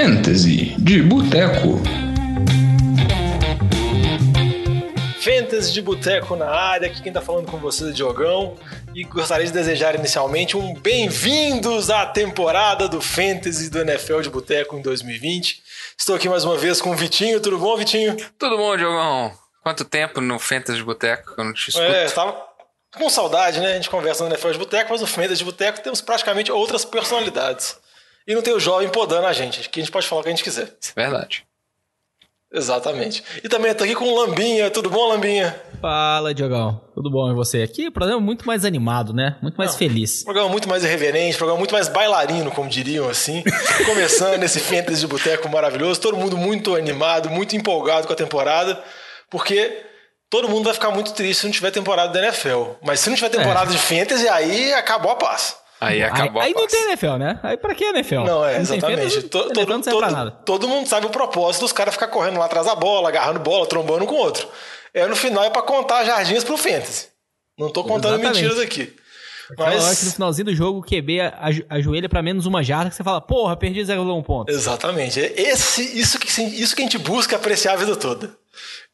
Fantasy de Boteco. Fantasy de Boteco na área, aqui quem tá falando com vocês é Diogão e gostaria de desejar inicialmente um bem-vindos à temporada do Fantasy do NFL de Boteco em 2020. Estou aqui mais uma vez com o Vitinho, tudo bom, Vitinho? Tudo bom, Diogão? Quanto tempo no Fantasy de Boteco que eu não te escuto? É, tava com saudade, né? A gente conversa no NFL de Boteco, mas no Fantasy de Boteco temos praticamente outras personalidades. E não tem o jovem podando a gente, que a gente pode falar o que a gente quiser. Isso é verdade. Exatamente. E também estou aqui com o Lambinha. Tudo bom, Lambinha? Fala, Diogão. Tudo bom e você? Aqui o programa é muito mais animado, né? Muito mais Não, feliz. Programa muito mais irreverente, programa muito mais bailarino, como diriam assim. Começando esse Fantasy de Boteco maravilhoso. Todo mundo muito animado, muito empolgado com a temporada. Porque todo mundo vai ficar muito triste se não tiver temporada da NFL. Mas se não tiver temporada É. de Fantasy, aí acabou a paz. Aí acabou aí a não tem NFL, né? Aí pra que NFL? Não, é, exatamente. todo, todo- nada. todo mundo sabe o propósito dos caras ficar correndo lá atrás da bola, agarrando bola, trombando um com o outro. É, no final é pra contar jardins pro Fantasy. Não tô contando Exatamente. mentiras aqui. Aquela hora que no Mas. finalzinho do jogo o QB ajoelha pra menos uma jarda que você fala, porra, perdi 0,1 ponto. Exatamente. É Esse, isso, que, isso que a gente busca apreciar a vida toda.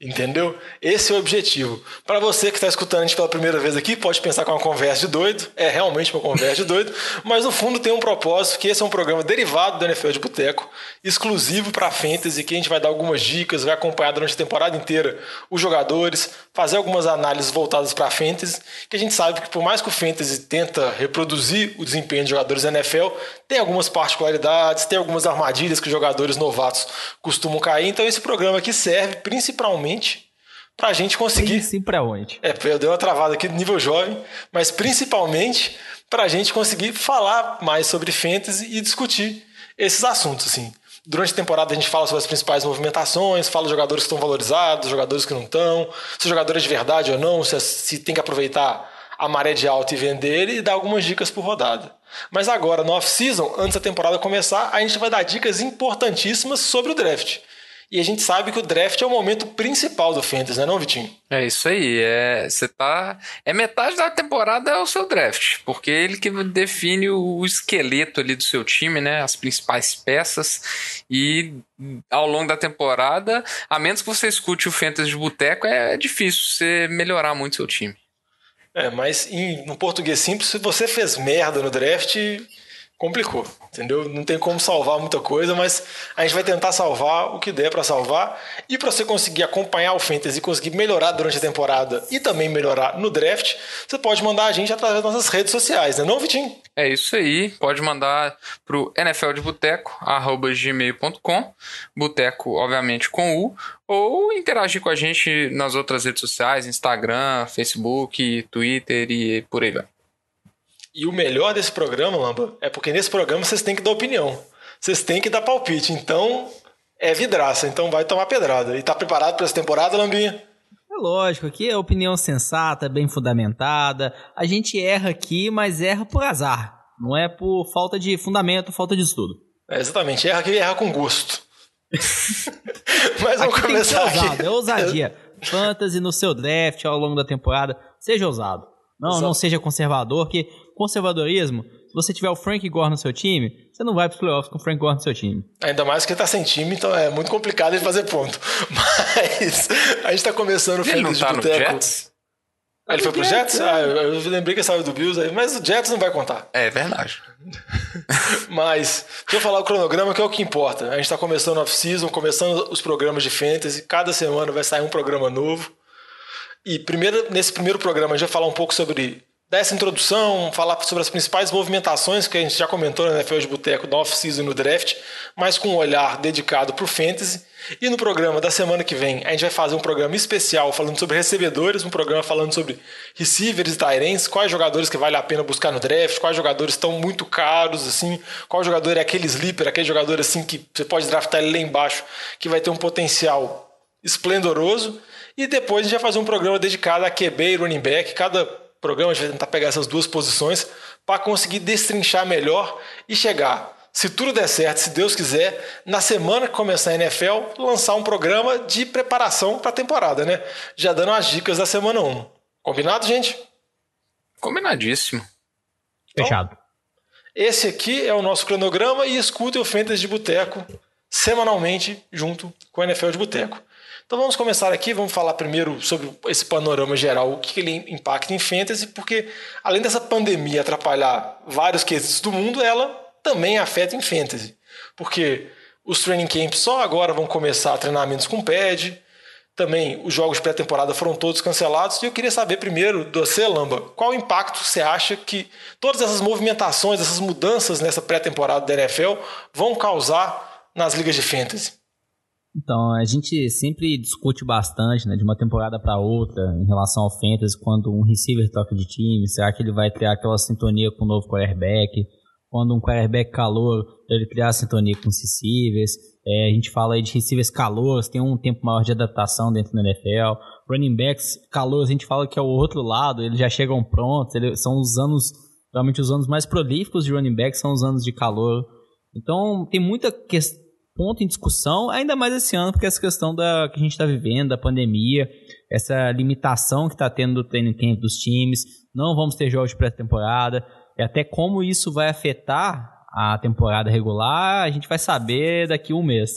Entendeu? Esse é o objetivo. Para você que está escutando a gente pela primeira vez aqui, pode pensar que é uma conversa de doido. É realmente uma conversa de doido. Mas no fundo tem um propósito, que esse é um programa derivado do NFL de Boteco, exclusivo para Fantasy, que a gente vai dar algumas dicas, vai acompanhar durante a temporada inteira os jogadores, fazer algumas análises voltadas para Fantasy, que a gente sabe que por mais que o Fantasy tenta reproduzir o desempenho de jogadores da NFL, tem algumas particularidades, tem algumas armadilhas que jogadores novatos costumam cair. Então esse programa aqui serve principalmente para a gente conseguir Sim, pra onde? é, eu dei uma travada aqui do nível jovem, mas principalmente para a gente conseguir falar mais sobre fantasy e discutir esses assuntos, assim. Durante a temporada a gente fala sobre as principais movimentações, fala jogadores que estão valorizados, jogadores que não estão, se o jogador é de verdade ou não, se, se tem que aproveitar a maré de alta e vender e dar algumas dicas por rodada. Mas agora, no off-season, antes da temporada começar, a gente vai dar dicas importantíssimas sobre o draft. E a gente sabe que o draft é o momento principal do fantasy, não é não, Vitinho? É isso aí. É, você tá. É metade da temporada é o seu draft, porque é ele que define o esqueleto ali do seu time, né? As principais peças. E ao longo da temporada, a menos que você escute o Fantasy de Boteco, é difícil você melhorar muito seu time. É, mas em, no português simples, se você fez merda no draft, complicou, entendeu? Não tem como salvar muita coisa, mas a gente vai tentar salvar o que der para salvar. E para você conseguir acompanhar o Fantasy e conseguir melhorar durante a temporada e também melhorar no draft, você pode mandar a gente através das nossas redes sociais, né não, Vitinho? É isso aí. Pode mandar pro NFL de Boteco, arroba gmail.com. Boteco, obviamente, com U. Ou interagir com a gente nas outras redes sociais, Instagram, Facebook, Twitter e por aí vai. E o melhor desse programa, Lamba, é porque nesse programa vocês têm que dar opinião. Vocês têm que dar palpite. Então, é vidraça. Então vai tomar pedrada. E tá preparado para essa temporada, Lambinha? É lógico, aqui é opinião sensata, bem fundamentada. A gente erra aqui, mas erra por azar. Não é por falta de fundamento, falta de estudo. É, exatamente. Erra que erra com gosto. Mas vamos Aqui tem que ser começar ousado, aqui. é ousadia. Fantasy no seu draft ao longo da temporada, seja ousado. Não, Exato. não seja conservador, que conservadorismo, se você tiver o Frank Gore no seu time, você não vai para os playoffs com o Frank Gore no seu time. Ainda mais que ele tá sem time, então é muito complicado ele fazer ponto. Mas a gente tá começando o Fantasy tá de Boteco. Jets? Ah, ele foi pro Jets? Ah, eu lembrei que ele saiu do Bills aí, mas o Jets não vai contar. É verdade. Mas, deixa eu falar o cronograma, que é o que importa. A gente tá começando off-season, começando os programas de fantasy. Cada semana vai sair um programa novo. E primeiro, nesse primeiro programa a gente vai falar um pouco sobre dessa introdução, falar sobre as principais movimentações que a gente já comentou na NFL de Boteco, no off-season e no draft, mas com um olhar dedicado para o fantasy. E no programa da semana que vem, a gente vai fazer um programa especial falando sobre recebedores, um programa falando sobre receivers e tight quais jogadores que vale a pena buscar no draft, quais jogadores estão muito caros, assim, qual jogador é aquele sleeper, aquele jogador assim que você pode draftar ele lá embaixo, que vai ter um potencial esplendoroso. E depois a gente vai fazer um programa dedicado a QB e running back. Cada programa a gente vai tentar pegar essas duas posições para conseguir destrinchar melhor e chegar, se tudo der certo, se Deus quiser, na semana que começar a NFL, lançar um programa de preparação para a temporada, né? Já dando as dicas da semana 1. Combinado, gente? Combinadíssimo. Então, Fechado. Esse aqui é o nosso cronograma e escutem o Fantasy de Boteco semanalmente junto com o NFL de Boteco. Então vamos começar aqui, vamos falar primeiro sobre esse panorama geral, o que ele impacta em fantasy, porque além dessa pandemia atrapalhar vários quesitos do mundo, ela também afeta em fantasy. Porque os training camps só agora vão começar treinamentos com pad, também os jogos pré-temporada foram todos cancelados, e eu queria saber primeiro do você, qual o impacto você acha que todas essas movimentações, essas mudanças nessa pré-temporada da NFL vão causar nas ligas de fantasy? Então, a gente sempre discute bastante, né, de uma temporada para outra, em relação ao fantasy, quando um receiver toca de time, será que ele vai criar aquela sintonia com o novo quarterback? Quando um quarterback calor, ele criar sintonia com os receivers. É, a gente fala aí de receivers calouros, tem um tempo maior de adaptação dentro da NFL. Running backs calouros, a gente fala que é o outro lado, eles já chegam prontos, eles são os anos, realmente os anos mais prolíficos de running back são os anos de calor. Então, tem muita questão ponto em discussão, ainda mais esse ano, porque essa questão da que a gente está vivendo, da pandemia, essa limitação que está tendo do camp dos times, não vamos ter jogos de pré-temporada, e até como isso vai afetar a temporada regular, a gente vai saber daqui a um mês.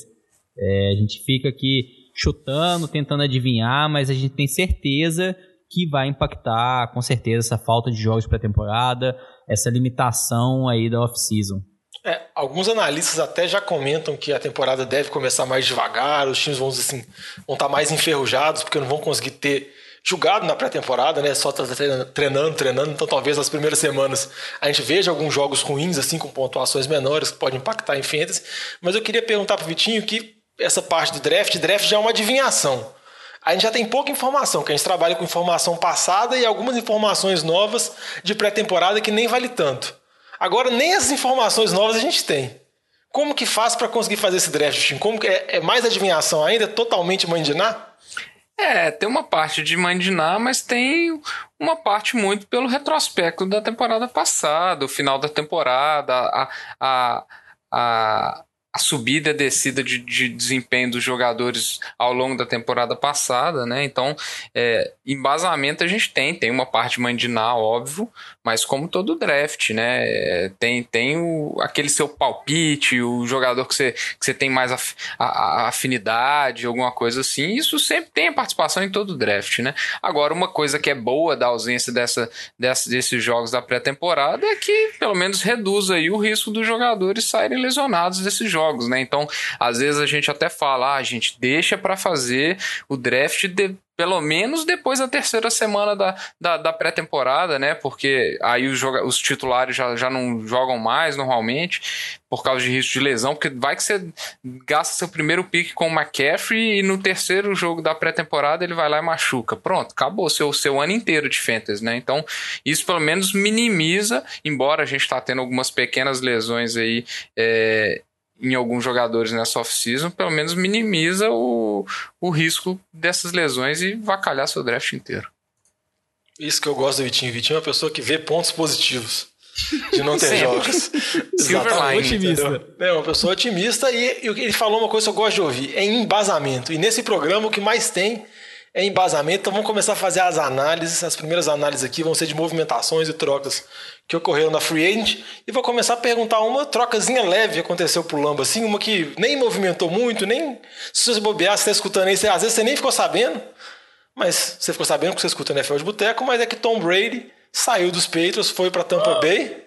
É, a gente fica aqui chutando, tentando adivinhar, mas a gente tem certeza que vai impactar, com certeza, essa falta de jogos pré-temporada, essa limitação aí da off-season. É, alguns analistas até já comentam que a temporada deve começar mais devagar, os times vão, assim, vão estar mais enferrujados, porque não vão conseguir ter jogado na pré-temporada, né? Só tá treinando, treinando. Então, talvez nas primeiras semanas a gente veja alguns jogos ruins, assim, com pontuações menores, que podem impactar em fantasy. Mas eu queria perguntar para o Vitinho que essa parte do draft, draft já é uma adivinhação. A gente já tem pouca informação, que a gente trabalha com informação passada e algumas informações novas de pré-temporada que nem vale tanto. Agora, nem as informações novas a gente tem. Como que faz para conseguir fazer esse draft? Como é, é mais adivinhação ainda? É totalmente mandinar? É, tem uma parte de mandinar, mas tem uma parte muito pelo retrospecto da temporada passada, o final da temporada, a, a, a, a subida e descida de, de, desempenho dos jogadores ao longo da temporada passada, né? Então, é, embasamento a gente tem, tem uma parte mandinar, óbvio, mas como todo draft, né? Tem, tem o, aquele seu palpite, o jogador que você, que você tem mais af, a, a afinidade, alguma coisa assim. Isso sempre tem a participação em todo draft, né? Agora, uma coisa que é boa da ausência dessa, dessa desses jogos da pré-temporada é que pelo menos reduz aí o risco dos jogadores saírem lesionados desses jogos jogos, né? Então, às vezes a gente até fala, ah, a gente deixa para fazer o draft de, pelo menos depois da terceira semana da, da, da pré-temporada, né? Porque aí os, joga os titulares já, já não jogam mais normalmente por causa de risco de lesão, porque vai que você gasta seu primeiro pique com o McCaffrey e no terceiro jogo da pré-temporada ele vai lá e machuca. Pronto, acabou seu, seu ano inteiro de fantasy, né? Então, isso pelo menos minimiza, embora a gente está tendo algumas pequenas lesões aí é, em alguns jogadores nessa off-season, pelo menos minimiza o, o risco dessas lesões e vacalhar seu draft inteiro. Isso que eu gosto do Vitinho. Vitinho é uma pessoa que vê pontos positivos de não ter jogos. Exatamente. Otimista. É uma pessoa otimista e, e ele falou uma coisa que eu gosto de ouvir, é embasamento. E nesse programa o que mais tem é embasamento. Então vamos começar a fazer as análises. As primeiras análises aqui vão ser de movimentações e trocas que ocorreram na Free Agent. E vou começar a perguntar uma trocazinha leve aconteceu pro Lamba, assim, uma que nem movimentou muito, nem se você bobear, você está escutando aí, às vezes você nem ficou sabendo, mas você ficou sabendo que você escuta NFL de Boteco, mas é que Tom Brady saiu dos Patriots, foi para Tampa Bay.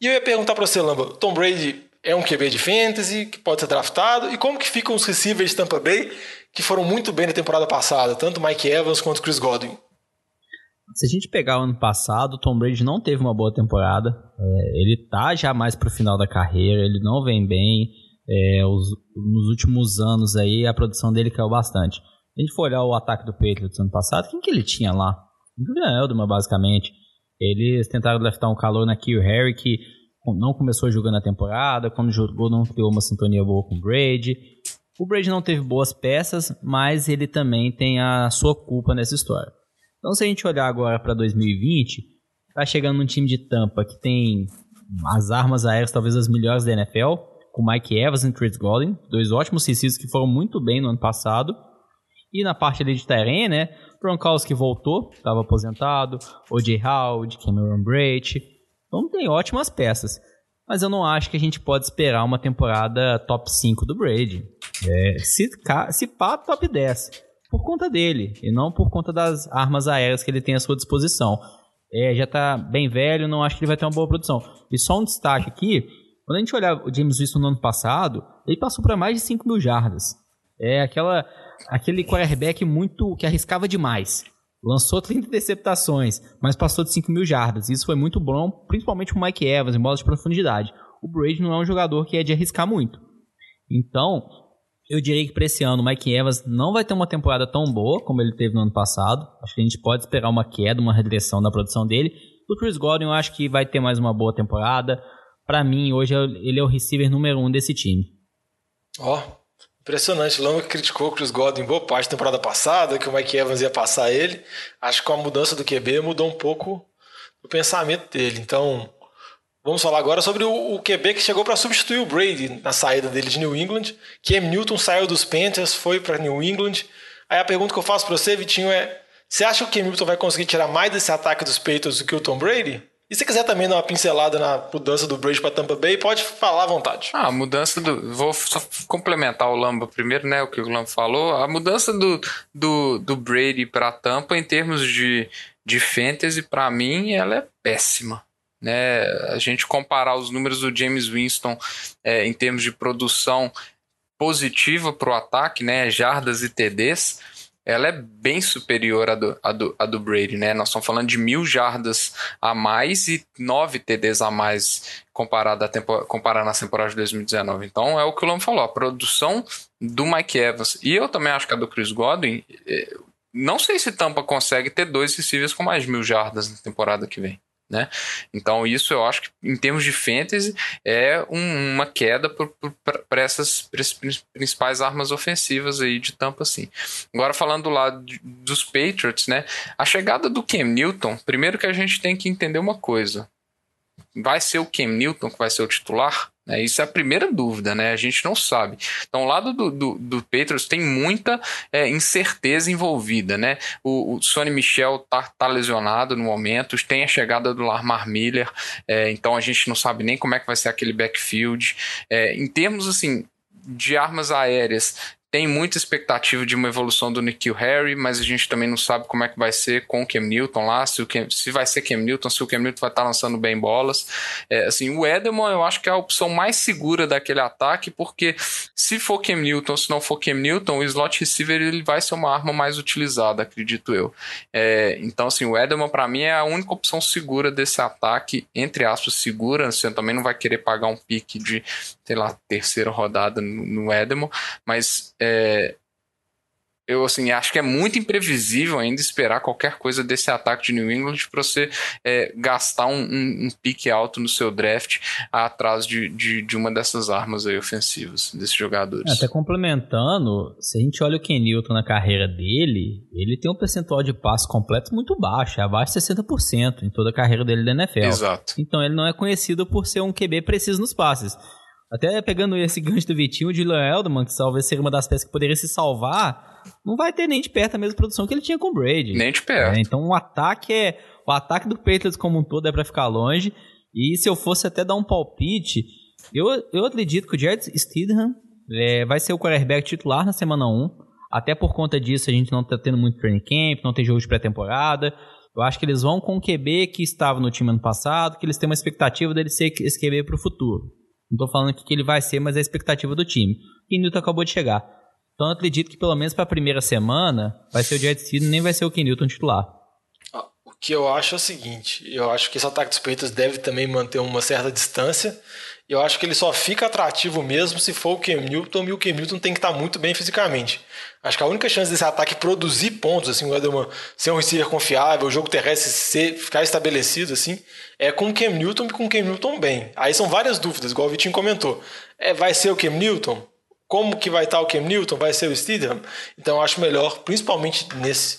E eu ia perguntar para você, Lamba, Tom Brady é um QB de fantasy que pode ser draftado, e como que ficam os receivers de Tampa Bay que foram muito bem na temporada passada, tanto Mike Evans quanto Chris Godwin? Se a gente pegar o ano passado, o Tom Brady não teve uma boa temporada. É, ele tá já mais pro final da carreira, ele não vem bem. É, os, nos últimos anos aí, a produção dele caiu bastante. Se a gente for olhar o ataque do Patriots ano passado, quem que ele tinha lá? O Edelman, basicamente. Eles tentaram draftar um calor na Kill Harry, que não começou jogando a temporada, quando jogou não criou uma sintonia boa com o Brady. O Brady não teve boas peças, mas ele também tem a sua culpa nessa história. Então, se a gente olhar agora para 2020, tá chegando um time de Tampa que tem as armas aéreas talvez as melhores da NFL, com Mike Evans e Chris Godwin, dois ótimos CCs que foram muito bem no ano passado. E na parte ali de Tyrene, né, Gronkowski voltou, estava aposentado, O.J. Howard, Cameron Brate. Então tem ótimas peças. mas eu não acho que a gente pode esperar uma temporada top 5 do Brady. É, se, se pá, top 10. Por conta dele, e não por conta das armas aéreas que ele tem à sua disposição. É, já tá bem velho, não acho que ele vai ter uma boa produção. E só um destaque aqui, quando a gente olhar o James Winston no ano passado, ele passou para mais de 5 mil jardas. É aquela, aquele quarterback muito que arriscava demais. Lançou 30 interceptações, mas passou de 5 mil jardas. Isso foi muito bom, principalmente o Mike Evans, em bolas de profundidade. O Brady não é um jogador que é de arriscar muito. Então, eu diria que para esse ano o Mike Evans não vai ter uma temporada tão boa como ele teve no ano passado. Acho que a gente pode esperar uma queda, uma regressão da produção dele. O Chris Godwin eu acho que vai ter mais uma boa temporada. Para mim, hoje ele é o receiver número um desse time. Ó, oh, Impressionante. Lama criticou o Chris Godwin boa parte da temporada passada, que o Mike Evans ia passar ele. Acho que com a mudança do QB mudou um pouco o pensamento dele. Então, vamos falar agora sobre o, QB que chegou para substituir o Brady na saída dele de New England. Cam Newton saiu dos Panthers, foi para New England. Aí a pergunta que eu faço para você, Vitinho, é: você acha que o Cam Newton vai conseguir tirar mais desse ataque dos Patriots do que o Tom Brady? E se quiser também dar uma pincelada na mudança do Brady para Tampa Bay, pode falar à vontade. Ah, a mudança do. Vou só complementar o Lamba primeiro, né? O que o Lamba falou. A mudança do, do, do Brady para Tampa, em termos de, de fantasy, para mim, ela é péssima. Né? A gente comparar os números do James Winston é, em termos de produção positiva para o ataque, né? Jardas e TDs ela é bem superior à do, à do, à do Brady, né? Nós estamos falando de mil jardas a mais e nove TDs a mais comparado, a tempo, comparado na temporada de 2019. Então é o que o Lama falou, a produção do Mike Evans e eu também acho que a do Chris Godwin, é, não sei se Tampa consegue ter dois receivers com mais mil jardas na temporada que vem. Né? Então, isso eu acho que, em termos de fantasy, é um, uma queda para essas, essas principais armas ofensivas aí de tampa, assim. Agora, falando do lado de, dos Patriots, né? A chegada do Cam Newton, primeiro que a gente tem que entender uma coisa: vai ser o Cam Newton que vai ser o titular? É, isso é a primeira dúvida, né? A gente não sabe. Então, o lado do, do, do Patriots tem muita é, incerteza envolvida, né? O, o Sonny Michel tá, tá, lesionado no momento, tem a chegada do Lamar Miller, é, então a gente não sabe nem como é que vai ser aquele backfield. É, em termos, assim, de armas aéreas, tem muita expectativa de uma evolução do Nikhil Harry, mas a gente também não sabe como é que vai ser com o Cam Newton lá, se, o Cam, se vai ser Cam Newton, se o Cam Newton vai estar lançando bem bolas. É, assim, o Edelman eu acho que é a opção mais segura daquele ataque, porque se for Cam Newton, se não for Cam Newton, o slot receiver ele vai ser uma arma mais utilizada, acredito eu. É, então, assim, o Edelman para mim é a única opção segura desse ataque, entre aspas, segura. Você também não vai querer pagar um pique de, sei lá, terceira rodada no, no Edelman, mas é, eu assim acho que é muito imprevisível ainda esperar qualquer coisa desse ataque de New England para você é, gastar um, um, um, pique alto no seu draft atrás de, de, de, uma dessas armas aí ofensivas desses jogadores. Até complementando, se a gente olha o Ken Newton na carreira dele, ele tem um percentual de passe completo muito baixo, é abaixo de 60% em toda a carreira dele da NFL. Exato. Então ele não é conhecido por ser um QB preciso nos passes. Até pegando esse gancho do Vitinho, o Dylan Eldman, que talvez seria uma das peças que poderia se salvar, não vai ter nem de perto a mesma produção que ele tinha com o Brady. Nem de perto. É, então o ataque é. O ataque do Patriots como um todo é para ficar longe. E se eu fosse até dar um palpite, eu, eu acredito que o Jared Stidham é, vai ser o quarterback titular na semana 1. Até por conta disso, a gente não tá tendo muito training camp, não tem jogo de pré-temporada. Eu acho que eles vão com o QB que estava no time ano passado, que eles têm uma expectativa dele ser esse QB para o futuro. Não tô falando que ele vai ser, mas é a expectativa do time. E Newton acabou de chegar. Então eu acredito que pelo menos para a primeira semana vai ser o Jared Stidham, nem vai ser o Ken Newton titular. Ah, o que eu acho é o seguinte, eu acho que esse ataque dos Patriots deve também manter uma certa distância. Eu acho que ele só fica atrativo mesmo se for o Cam Newton e o Cam Newton tem que estar muito bem fisicamente. Acho que a única chance desse ataque produzir pontos, assim, o Edelman ser um receiver confiável, o jogo terrestre ser, ficar estabelecido, assim, é com o Cam Newton e com o Cam Newton bem. Aí são várias dúvidas, igual o Vitinho comentou. É, vai ser o Cam Newton? Como que vai estar o Cam Newton? Vai ser o Steedham? Então eu acho melhor, principalmente nesse,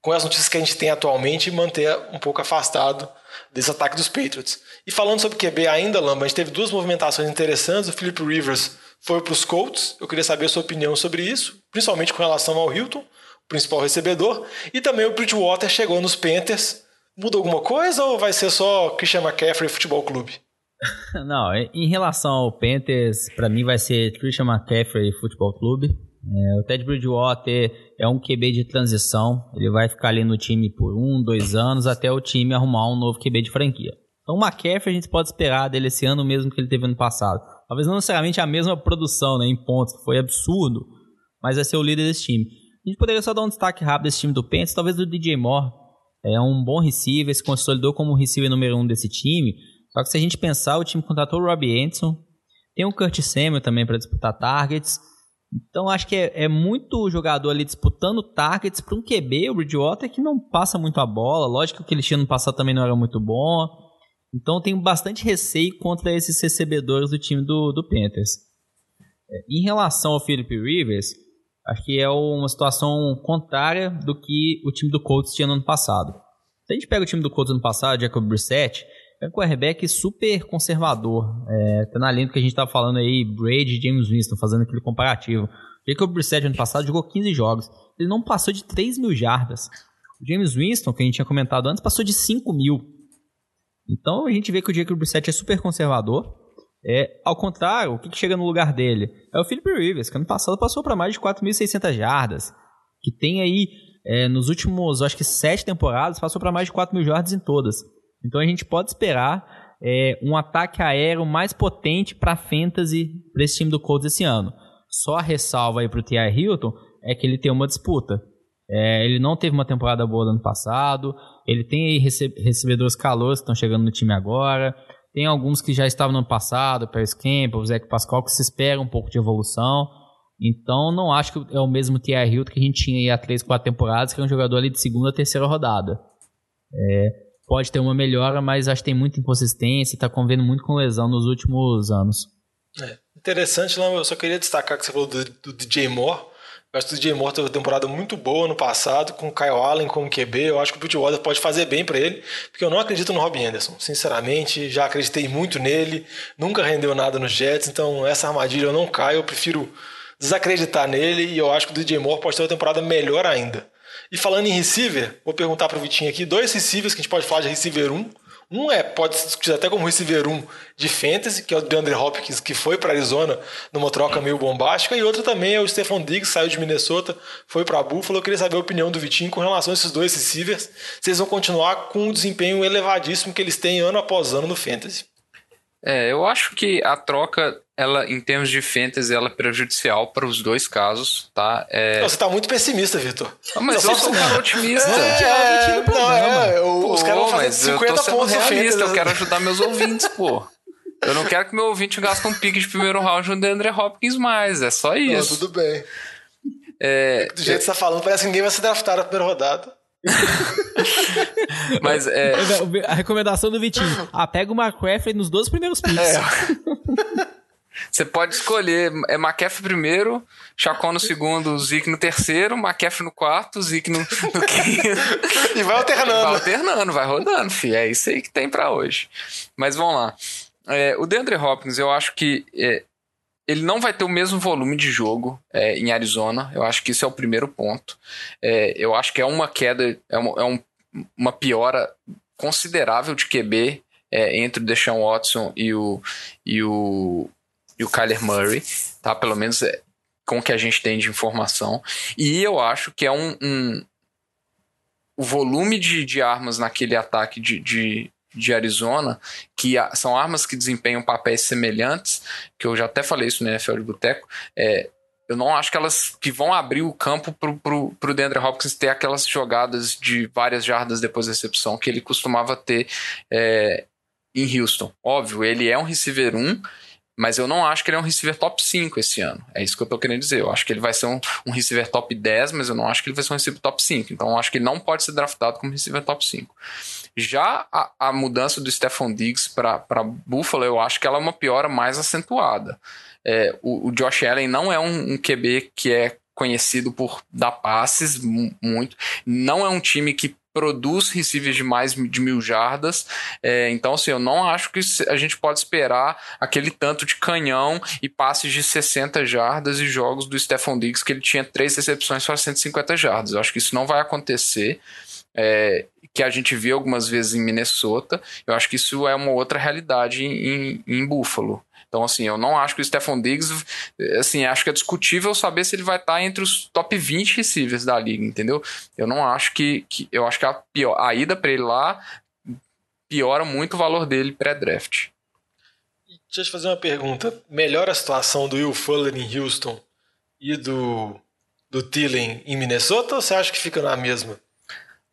com as notícias que a gente tem atualmente, manter um pouco afastado desse ataque dos Patriots. E falando sobre QB ainda, Lamba, a gente teve duas movimentações interessantes. O Philip Rivers foi para os Colts. Eu queria saber a sua opinião sobre isso, principalmente com relação ao Hilton, o principal recebedor. E também o Bridgewater chegou nos Panthers. Muda alguma coisa ou vai ser só Christian McCaffrey Futebol Clube? Não, em relação ao Panthers, para mim vai ser Christian McCaffrey Futebol Clube. É, o Ted Bridgewater é um QB de transição. Ele vai ficar ali no time por um, dois anos até o time arrumar um novo QB de franquia. Então, o McCaffrey a gente pode esperar dele esse ano mesmo que ele teve ano passado. Talvez não necessariamente a mesma produção né, em pontos, que foi absurdo, mas vai ser o líder desse time. A gente poderia só dar um destaque rápido desse time do Panthers, talvez do DJ Moore. É um bom receiver, se consolidou como receiver número um desse time. Só que se a gente pensar, o time contratou o Robbie Anderson, tem o Kurt Samuel também para disputar targets. Então acho que é, é, muito jogador ali disputando targets para um QB, o Bridgewater, que não passa muito a bola. Lógico que ele tinha no passado também não era muito bom. Então tenho bastante receio contra esses recebedores do time do, do Panthers. É, em relação ao Philip Rivers, acho que é uma situação contrária do que o time do Colts tinha no ano passado. Se a gente pega o time do Colts no ano passado, Jacob Brissett, é um quarterback super conservador. É, tá na linha do que a gente estava falando aí, Brady e James Winston, fazendo aquele comparativo. Jacob Brissett, ano passado, jogou 15 jogos. Ele não passou de 3 mil jardas. O James Winston, que a gente tinha comentado antes, passou de 5 mil. Então a gente vê que o Jacob Brissett é super conservador. É, ao contrário, o que, que chega no lugar dele? É o Philip Rivers, que ano passado passou para mais de 4.600 jardas. Que tem aí, é, nos últimos, acho que sete temporadas, passou para mais de 4 mil jardas em todas. Então a gente pode esperar é, um ataque aéreo mais potente para fantasy para esse time do Colts esse ano. Só a ressalva aí para o T.I. Hilton é que ele tem uma disputa. É, ele não teve uma temporada boa no ano passado. Ele tem aí recebedores calores que estão chegando no time agora. Tem alguns que já estavam no ano passado, Paris Campbell, o Zach Pascal, que se espera um pouco de evolução. Então, não acho que é o mesmo T.I. Hilton que a gente tinha aí há 3, 4 temporadas, que é um jogador ali de segunda, terceira rodada. É, pode ter uma melhora, mas acho que tem muita inconsistência está convivendo muito com lesão nos últimos anos. É, interessante, não, eu só queria destacar que você falou do, do DJ Moore. Acho que o DJ Moore teve uma temporada muito boa no passado, com o Kyle Allen como QB. Eu acho que o Bridgewater pode fazer bem para ele, porque eu não acredito no Robbie Anderson. Sinceramente, já acreditei muito nele, nunca rendeu nada nos Jets, então essa armadilha eu não caio, eu prefiro desacreditar nele e eu acho que o DJ Moore pode ter uma temporada melhor ainda. E falando em receiver, vou perguntar para o Vitinho aqui, dois receivers que a gente pode falar de receiver 1. Um é, pode se discutir até como receiver 1 de fantasy, que é o DeAndre Hopkins, que foi para Arizona numa troca meio bombástica, e outro também é o Stephon Diggs, saiu de Minnesota, foi para Buffalo. Eu queria saber a opinião do Vitinho com relação a esses dois receivers. Eles vão continuar com um desempenho elevadíssimo que eles têm ano após ano no fantasy. É, eu acho que a troca, ela, em termos de fantasy, ela é prejudicial para os dois casos, tá? É... Você tá muito pessimista, Vitor. Ah, mas eu sou um cara otimista. É, é, não, é, eu, os caras vão fazer 50 eu tô pontos realista, eu quero ajudar meus ouvintes, pô. Eu não quero que meu ouvinte gaste um pique de primeiro round no DeAndre Hopkins mais, é só isso. Não, tudo bem. É, Do jeito que você tá falando, parece que ninguém vai se draftar na primeira rodada. Mas é. A recomendação do Vitinho: ah, pega o McCaffrey nos dois primeiros picks. É. Você pode escolher é McCaffrey primeiro, Chacon no segundo, Zeke no terceiro, McCaffrey no quarto, Zeke no, no quinto. e vai alternando. Vai alternando, vai rodando, filho. É isso aí que tem para hoje. Mas vamos lá. É, o DeAndre Hopkins, eu acho que é, ele não vai ter o mesmo volume de jogo é, em Arizona. Eu acho que isso é o primeiro ponto. É, eu acho que é uma queda, é, uma, é um, uma piora considerável de QB é, entre o Deshaun Watson e o, e o, e o Kyler Murray, tá? Pelo menos é, com o que a gente tem de informação. E eu acho que é um, um o volume de, de armas naquele ataque de, de, de Arizona, que são armas que desempenham papéis semelhantes, que eu já até falei isso no NFL de Boteco, é, eu não acho que elas que vão abrir o campo pro, pro, pro DeAndre Hopkins ter aquelas jogadas de várias jardas depois da recepção que ele costumava ter é, em Houston. Óbvio, ele é um receiver 1, mas eu não acho que ele é um receiver top 5 esse ano. É isso que eu tô querendo dizer. Eu acho que ele vai ser um, um receiver top 10, mas eu não acho que ele vai ser um receiver top 5. Então eu acho que ele não pode ser draftado como receiver top 5. Já a, a mudança do Stephon Diggs para Buffalo, eu acho que ela é uma piora mais acentuada. É, o, o, Josh Allen não é um, um QB que é conhecido por dar passes muito. Não é um time que produz receivers de mais de mil jardas. É, então, assim, eu não acho que a gente pode esperar aquele tanto de canhão e passes de 60 jardas e jogos do Stephon Diggs, que ele tinha três recepções para 150 jardas. Eu acho que isso não vai acontecer. é, que a gente vê algumas vezes em Minnesota. Eu acho que isso é uma outra realidade em, em Buffalo. Então, assim, eu não acho que o Stephon Diggs, assim, acho que é discutível saber se ele vai estar entre os top 20 receivers da liga, entendeu? Eu não acho que, que eu acho que a, pior, a ida para ele lá piora muito o valor dele pré-draft. Deixa eu te fazer uma pergunta. Melhora a situação do Will Fuller em Houston e do, do Thielen em Minnesota ou você acha que fica na mesma?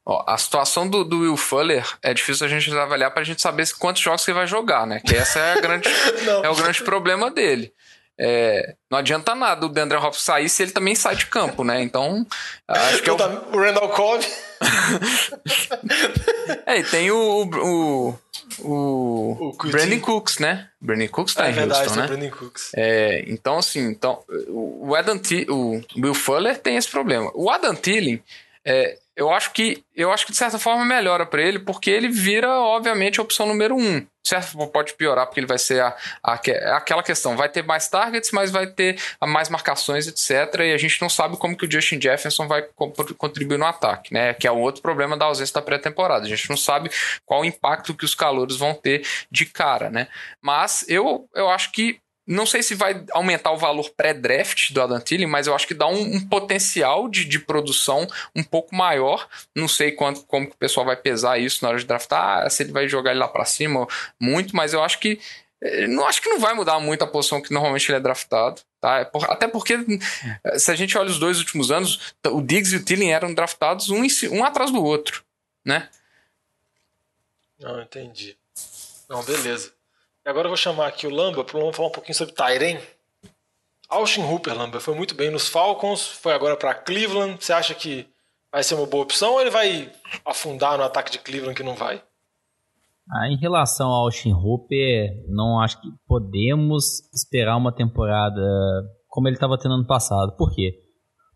Ó, a situação do, do, Will Fuller é difícil a gente avaliar para a gente saber quantos jogos ele vai jogar, né? Que essa é, a grande, é o grande problema dele. É, não adianta nada o Deandre Hopkins sair se ele também sai de campo, né? Então, acho que é o... O Randall Cobb. é, e tem o, o, o, o Brandon Cooks, né? Brandon Cooks tá é, em verdade, Houston, né? Brandon Cooks. É, então, assim, então, o, Adam T, o Will Fuller tem esse problema. O Adam Thielen, é, eu acho que eu acho que de certa forma melhora para ele, porque ele vira, obviamente, a opção número um. Certo, pode piorar, porque ele vai ser a, a, aquela questão: vai ter mais targets, mas vai ter mais marcações, etc. E a gente não sabe como que o Justin Jefferson vai contribuir no ataque, né? Que é um outro problema da ausência da pré-temporada. A gente não sabe qual o impacto que os calouros vão ter de cara, né? Mas eu, eu acho que não sei se vai aumentar o valor pré-draft do Adam Thielen, mas eu acho que dá um, um potencial de, de, produção um pouco maior. Não sei quanto, como que o pessoal vai pesar isso na hora de draftar, se ele vai jogar ele lá para cima muito, mas eu acho que eh, não acho que não vai mudar muito a posição que normalmente ele é draftado. Tá? É até porque, eh, se a gente olha os dois últimos anos, o Diggs e o Thielen eram draftados um, um atrás do outro. Né? Não, entendi. Não, beleza. E agora eu vou chamar aqui o Lamba para falar um pouquinho sobre Tyren. Austin Hooper, Lamba, foi muito bem nos Falcons, foi agora para Cleveland. Você acha que vai ser uma boa opção ou ele vai afundar no ataque de Cleveland que não vai? Ah, em relação ao Austin Hooper, não acho que podemos esperar uma temporada como ele estava tendo ano passado. Por quê?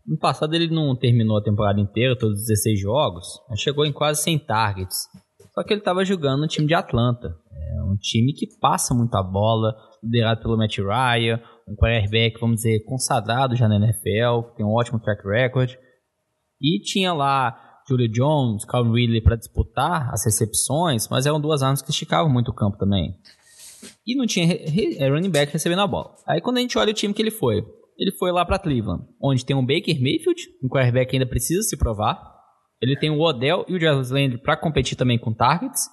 No passado ele não terminou a temporada inteira, todos os 16 jogos, mas chegou em quase 100 targets. Só que ele estava jogando no time de Atlanta. É um time que passa muita bola, liderado pelo Matt Ryan, um quarterback, vamos dizer, consagrado já na NFL, que tem um ótimo track record. E tinha lá Julio Jones, Calvin Ridley para disputar as recepções, mas eram duas armas que esticavam muito o campo também. E não tinha é, running back recebendo a bola. Aí quando a gente olha o time que ele foi, ele foi lá para Cleveland, onde tem um Baker Mayfield, um quarterback que ainda precisa se provar. Ele tem o Odell e o Jarvis Landry para competir também com targets.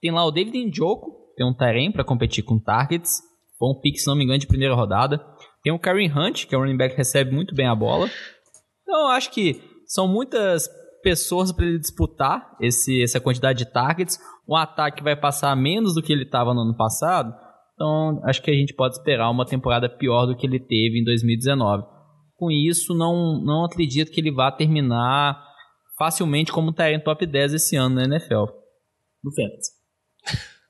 Tem lá o David Njoku, tem um Tyrene para competir com targets. Bom pick, se não me engano, de primeira rodada. Tem o Karen Hunt, que é um running back que recebe muito bem a bola. Então, eu acho que são muitas pessoas para ele disputar esse, essa quantidade de targets. Um ataque vai passar menos do que ele estava no ano passado. Então, acho que a gente pode esperar uma temporada pior do que ele teve em 2019. Com isso, não, não acredito que ele vá terminar facilmente como tá em top 10 esse ano na NFL. No Fantasy.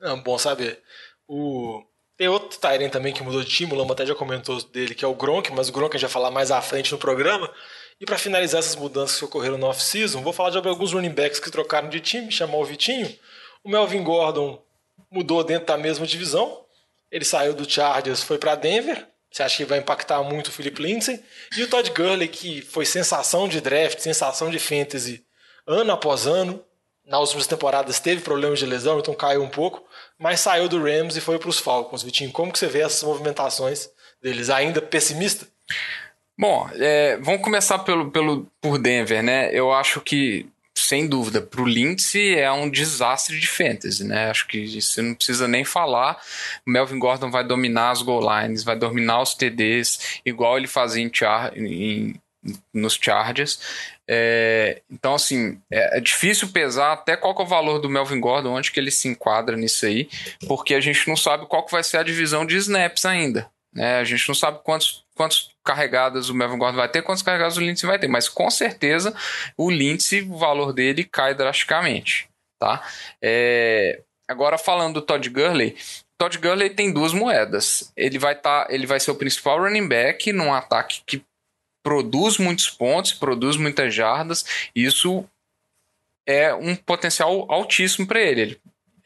Não, bom saber. O... Tem outro Tyrant também que mudou de time, o Lama até já comentou dele, que é o Gronk, mas o Gronk a gente vai falar mais à frente no programa. E para finalizar essas mudanças que ocorreram no off-season, vou falar de alguns running backs que trocaram de time, chamou o Vitinho. O Melvin Gordon mudou dentro da mesma divisão. Ele saiu do Chargers, foi para Denver. Você acha que vai impactar muito o Philip Lindsay? E o Todd Gurley, que foi sensação de draft, sensação de fantasy ano após ano. Nas últimas temporadas teve problemas de lesão, então caiu um pouco, mas saiu do Rams e foi para os Falcons. Vitinho, como que você vê essas movimentações deles? Ainda pessimista? Bom, é, vamos começar pelo, pelo, por Denver, né? Eu acho que sem dúvida, para o Lindsay é um desastre de fantasy, né? Acho que você não precisa nem falar. O Melvin Gordon vai dominar as goal lines, vai dominar os TDs, igual ele fazia em, char em nos Chargers. É, então, assim, é, é, difícil pesar até qual é o valor do Melvin Gordon, onde que ele se enquadra nisso aí, porque a gente não sabe qual que vai ser a divisão de snaps ainda. Né? A gente não sabe quantos, quantos carregadas o Melvin Gordon vai ter, quantos carregadas o Lindsay vai ter, mas com certeza o Lindsay, o valor dele cai drasticamente. Tá? É, agora falando do Todd Gurley, Todd Gurley tem duas moedas. Ele vai tá, ele vai ser o principal running back num ataque que produz muitos pontos, produz muitas jardas, isso é um potencial altíssimo para ele. ele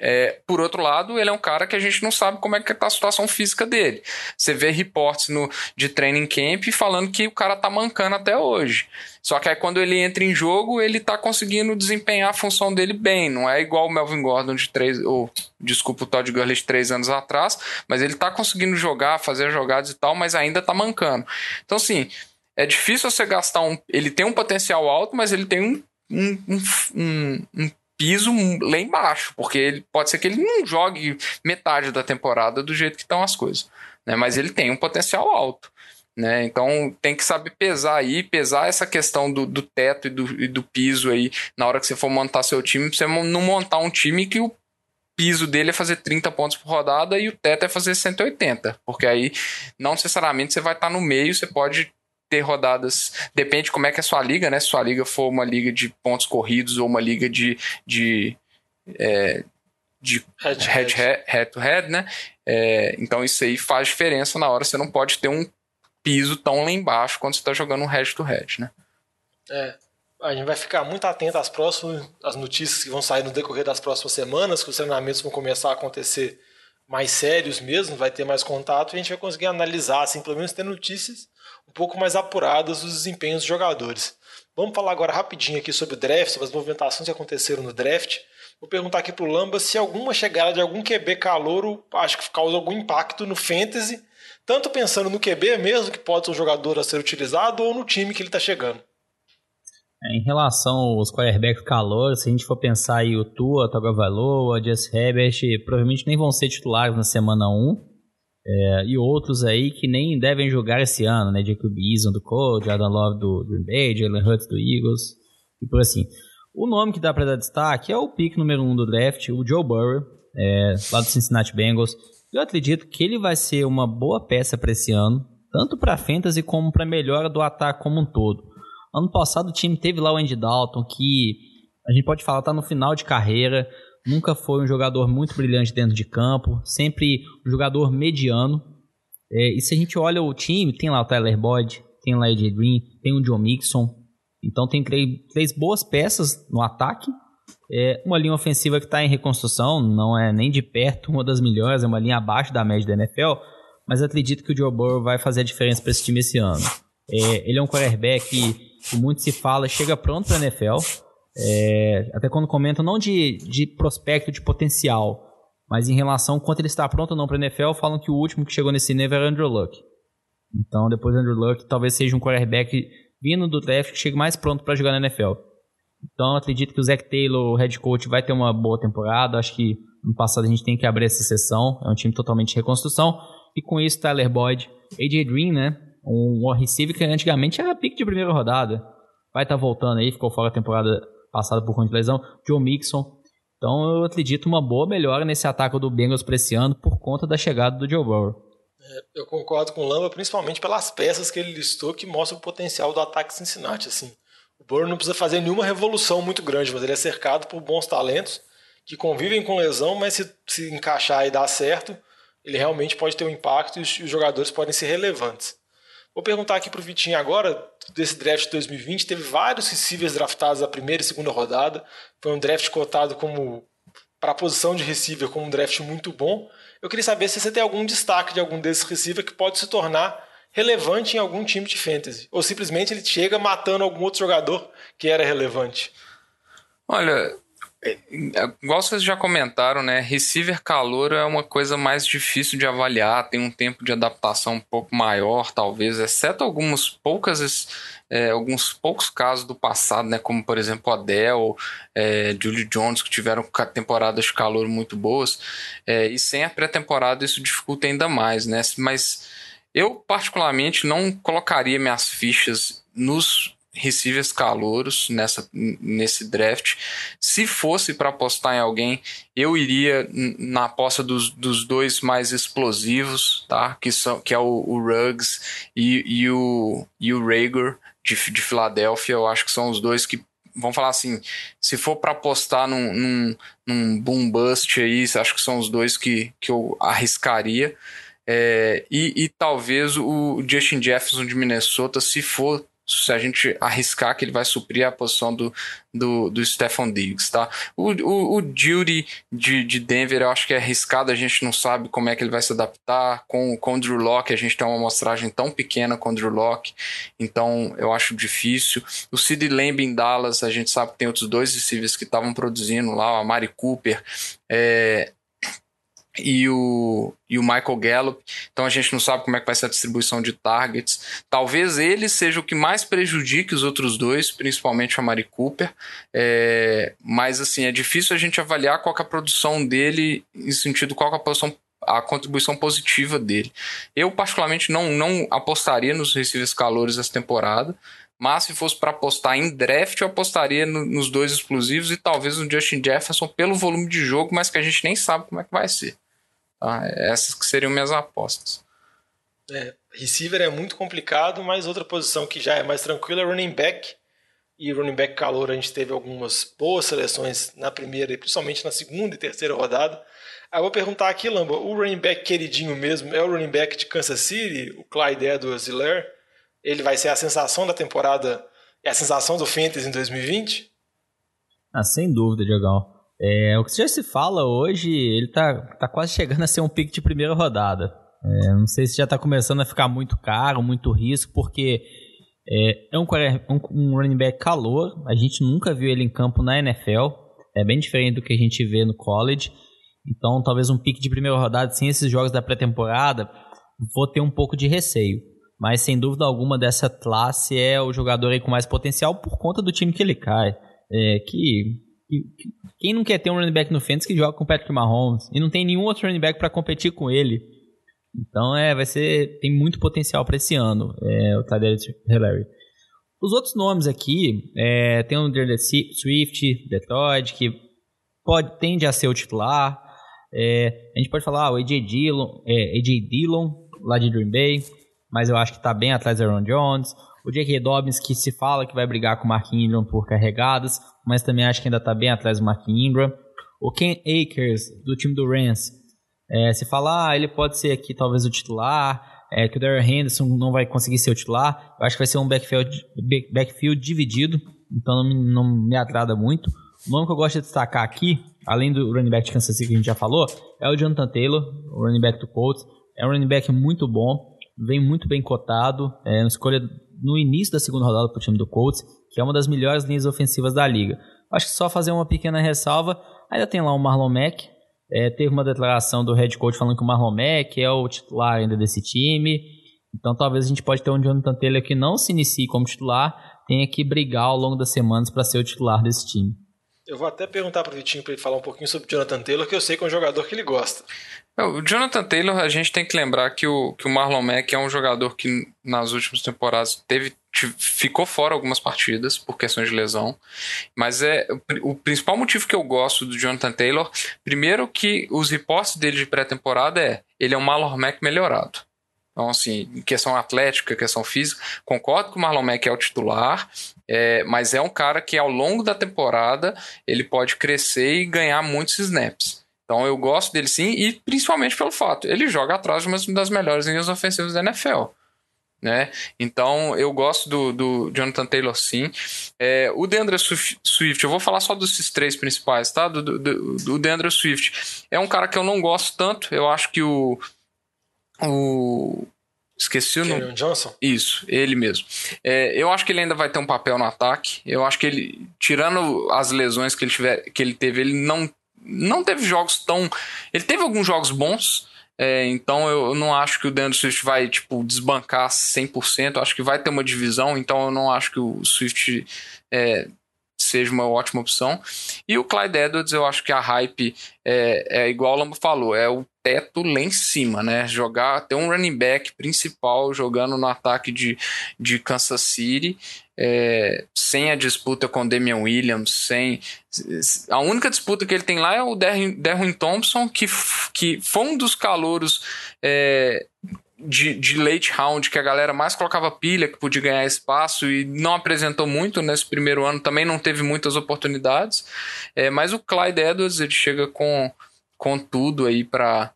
É, por outro lado, ele é um cara que a gente não sabe como é que tá a situação física dele. Você vê reportes no, de training camp falando que o cara tá mancando até hoje. Só que aí quando ele entra em jogo, ele tá conseguindo desempenhar a função dele bem. Não é igual o Melvin Gordon de três, ou desculpa, o Todd Gurley de três anos atrás, mas ele tá conseguindo jogar, fazer jogadas e tal, mas ainda tá mancando. Então, assim, é difícil você gastar um. Ele tem um potencial alto, mas ele tem um, um, um, um piso lá embaixo, porque ele pode ser que ele não jogue metade da temporada do jeito que estão as coisas, né? Mas ele tem um potencial alto. Né? Então tem que saber pesar aí, pesar essa questão do, do teto e do, e do piso aí na hora que você for montar seu time, pra você não montar um time que o piso dele é fazer 30 pontos por rodada e o teto é fazer 180, porque aí não necessariamente você vai estar no meio, você pode ter rodadas, depende como é que é a sua liga, né? Se sua liga for uma liga de pontos corridos ou uma liga de, de é, de head, head, head, head to head, né? É, então isso aí faz diferença na hora. Você não pode ter um piso tão lá embaixo quando você está jogando um head to head, né? É. A gente vai ficar muito atento às próximas às notícias que vão sair no decorrer das próximas semanas, que os treinamentos vão começar a acontecer mais sérios mesmo, vai ter mais contato e a gente vai conseguir analisar, assim, pelo menos ter notícias um pouco mais apuradas dos desempenhos dos jogadores. Vamos falar agora rapidinho aqui sobre o draft, sobre as movimentações que aconteceram no draft. Vou perguntar aqui para o Lamba se alguma chegada de algum QB calouro acho que causa algum impacto no fantasy, tanto pensando no QB mesmo, que pode ser um jogador a ser utilizado, ou no time que ele está chegando. É, em relação aos quarterbacks calouros, se a gente for pensar aí o Tua, Tagovailoa, Jess Herbert, provavelmente nem vão ser titulares na semana 1. É, e outros aí que nem devem jogar esse ano, né? Jacob Eason do Colts, Jordan Love do Green Bay, Jalen Hurts do Eagles e por assim. O nome que dá para dar destaque é o pick número 1 um do draft, o Joe Burrow, é, lá do Cincinnati Bengals. Eu acredito que ele vai ser uma boa peça para esse ano, tanto para fantasy como para melhora do ataque como um todo. Ano passado o time teve lá o Andy Dalton, que a gente pode falar tá no final de carreira, nunca foi um jogador muito brilhante dentro de campo, sempre um jogador mediano. É, e se a gente olha o time, tem lá o Tyler Boyd, tem lá o Green, tem o John Mixon. Então tem três, boas peças no ataque. É uma linha ofensiva que está em reconstrução, não é nem de perto uma das melhores, é uma linha abaixo da média da NFL. Mas acredito que o Joe Burrow vai fazer a diferença para esse time esse ano. É, ele é um quarterback que muito se fala, chega pronto para a NFL. É, até quando comentam, não de, de prospecto de potencial, mas em relação quanto ele está pronto ou não para a NFL, falam que o último que chegou nesse nível era Andrew Luck. Então, depois do Andrew Luck, talvez seja um quarterback vindo do draft que chegue mais pronto para jogar na NFL. Então, acredito que o Zach Taylor, o head coach, vai ter uma boa temporada. Acho que no passado a gente tem que abrir essa sessão. É um time totalmente de reconstrução. E com isso, Tyler Boyd, AJ Green, né? Um receiver que antigamente era pick de primeira rodada. Vai estar tá voltando aí, ficou fora a temporada passado por conta de lesão, Joe Mixon. Então eu acredito uma boa melhora nesse ataque do Bengals para esse ano por conta da chegada do Joe Burrow. É, eu concordo com o Lamba, principalmente pelas peças que ele listou que mostram o potencial do ataque Cincinnati. Assim. O Burrow não precisa fazer nenhuma revolução muito grande, mas ele é cercado por bons talentos que convivem com lesão, mas se, se encaixar e dar certo, ele realmente pode ter um impacto e os, os jogadores podem ser relevantes. Vou perguntar aqui para o Vitinho agora, desse draft de 2020, teve vários receivers draftados na primeira e segunda rodada. Foi um draft cotado como para a posição de receiver como um draft muito bom. Eu queria saber se você tem algum destaque de algum desses receivers que pode se tornar relevante em algum time de fantasy. Ou simplesmente ele chega matando algum outro jogador que era relevante. Olha, igual vocês já comentaram, né? Receiver calor é uma coisa mais difícil de avaliar, tem um tempo de adaptação um pouco maior, talvez, exceto algumas poucas, é, alguns poucos casos do passado, né? Como por exemplo Adele, é, Julie Jones, que tiveram temporadas de calor muito boas, é, e sem a pré-temporada isso dificulta ainda mais, né? Mas eu particularmente não colocaria minhas fichas nos receivers calouros nessa, nesse draft. Se fosse para apostar em alguém, eu iria na aposta dos, dos dois mais explosivos, tá? Que, são, que é o, o Ruggs e, e, o, e o Rager de, de Filadélfia. Eu acho que são os dois que vamos falar assim, se for para apostar num, num, num boom bust aí, acho que são os dois que, que eu arriscaria. É, e, e talvez o Justin Jefferson de Minnesota, se for se a gente arriscar que ele vai suprir a posição do, do, do Stefan Diggs, tá? O, o, o Judy de, de Denver eu acho que é arriscado, a gente não sabe como é que ele vai se adaptar. Com, com o Drew Locke, a gente tem uma amostragem tão pequena com o Drew Locke, então eu acho difícil. O Sid Lamb em Dallas, a gente sabe que tem outros dois receivers que estavam produzindo lá, a Mari Cooper. É, e o, e o Michael Gallup. Então a gente não sabe como é que vai ser a distribuição de targets. Talvez ele seja o que mais prejudique os outros dois, principalmente a Mari Cooper. É, mas assim, é difícil a gente avaliar qual é a produção dele, em sentido qual é a produção a contribuição positiva dele. Eu, particularmente, não, não apostaria nos receivers calores essa temporada, mas se fosse para apostar em draft, eu apostaria no, nos dois explosivos e talvez no Justin Jefferson pelo volume de jogo, mas que a gente nem sabe como é que vai ser. Tá? Essas que seriam minhas apostas. É, receiver é muito complicado, mas outra posição que já é mais tranquila é running back. E running back calor, a gente teve algumas boas seleções na primeira e principalmente na segunda e terceira rodada. Aí eu vou perguntar aqui, Lamba, o running back queridinho mesmo é o running back de Kansas City, o Clyde Edwards-Helaire? Ele vai ser a sensação da temporada e a sensação do Fantasy em 2020? Ah, sem dúvida, Diogão. É, o que já se fala hoje, ele tá, tá quase chegando a ser um pick de primeira rodada. É, não sei se já está começando a ficar muito caro, muito risco, porque é, é um, um, running back calor. A gente nunca viu ele em campo na NFL. É bem diferente do que a gente vê no college. Então, talvez um pick de primeira rodada, sem esses jogos da pré-temporada, vou ter um pouco de receio. Mas, sem dúvida alguma, dessa classe é o jogador aí com mais potencial por conta do time que ele cai. É, que quem não quer ter um running back no Fantasy que joga com o Patrick Mahomes? E não tem nenhum outro running back para competir com ele. Então, é, vai ser. Tem muito potencial para esse ano, é, o Tadeusz Hillary. Os outros nomes aqui, é, tem o Derek Swift, Detroit, que pode, tende a ser o titular. É, a gente pode falar ah, o AJ Dillon, é, AJ Dillon, lá de Green Bay, mas eu acho que está bem atrás do Aaron Jones. O J.K. Dobbins, que se fala que vai brigar com o Mark Ingram por carregadas, mas também acho que ainda está bem atrás do Mark Ingram. O Ken Akers, do time do Rams, é, se fala, ah, ele pode ser aqui talvez o titular, é, que o Darrell Henderson não vai conseguir ser o titular. Eu acho que vai ser um backfield, backfield dividido, então não me, não me agrada muito. O nome que eu gosto de destacar aqui, além do running back de Kansas City que a gente já falou, é o Jonathan Taylor, o running back do Colts. É um running back muito bom, vem muito bem cotado, é uma escolha no início da segunda rodada para o time do Colts, que é uma das melhores linhas ofensivas da liga. Acho que só fazer uma pequena ressalva, ainda tem lá o Marlon Mack, é, teve uma declaração do head coach falando que o Marlon Mack é o titular ainda desse time, então talvez a gente pode ter um Jonathan Taylor que não se inicie como titular, tenha que brigar ao longo das semanas para ser o titular desse time. Eu vou até perguntar para o Vitinho para ele falar um pouquinho sobre o Jonathan Taylor, que eu sei que é um jogador que ele gosta. O Jonathan Taylor, a gente tem que lembrar que o, que o Marlon Mack é um jogador que nas últimas temporadas teve, ficou fora algumas partidas por questões de lesão. Mas é o principal motivo que eu gosto do Jonathan Taylor, primeiro que os reportes dele de pré-temporada é ele é um Marlon Mack melhorado. Então, assim, questão atlética, questão física, concordo que o Marlon Mack é o titular, é, mas é um cara que ao longo da temporada ele pode crescer e ganhar muitos snaps. Então eu gosto dele sim, e principalmente pelo fato, ele joga atrás de uma das melhores linhas ofensivas da NFL. Né? Então eu gosto do, do Jonathan Taylor sim. É, o Deandre Swift, eu vou falar só desses três principais, tá? Do, do, do Deandre Swift. É um cara que eu não gosto tanto. Eu acho que o. O. Esqueci o nome. Johnson? Isso, ele mesmo. É, eu acho que ele ainda vai ter um papel no ataque. Eu acho que ele, tirando as lesões que ele, tiver, que ele teve, ele não não teve jogos tão. Ele teve alguns jogos bons, é, então eu não acho que o Deandre Swift vai tipo, desbancar 100%. Eu acho que vai ter uma divisão, então eu não acho que o Swift é, seja uma ótima opção. E o Clyde Edwards, eu acho que a hype é, é igual o Lambo falou, é o teto lá em cima, né? Jogar, ter um running back principal jogando no ataque de, de Kansas City, é, sem a disputa com Damian Williams, sem. A única disputa que ele tem lá é o Derwin Thompson, que, que foi um dos calouros é, de, de late round que a galera mais colocava pilha, que podia ganhar espaço e não apresentou muito nesse primeiro ano, também não teve muitas oportunidades. É, mas o Clyde Edwards ele chega com, com tudo aí para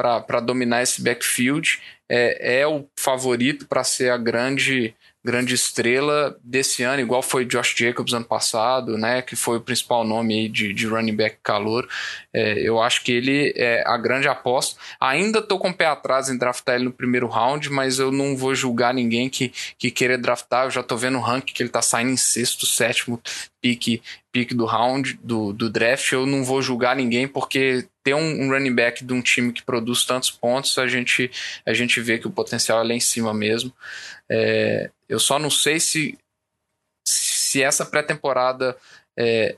para dominar esse backfield. É, é o favorito para ser a grande grande estrela desse ano, igual foi Josh Jacobs ano passado, né, que foi o principal nome de, de running back calor. É, eu acho que ele é a grande aposta. Ainda estou com o pé atrás em draftar ele no primeiro round, mas eu não vou julgar ninguém que, que queira draftar. Eu já estou vendo o rank que ele está saindo em sexto, sétimo pique, pique do round, do, do draft. Eu não vou julgar ninguém porque ter um, um, running back de um time que produz tantos pontos, a gente, a gente vê que o potencial é lá em cima mesmo. É, eu só não sei se, se essa pré-temporada é,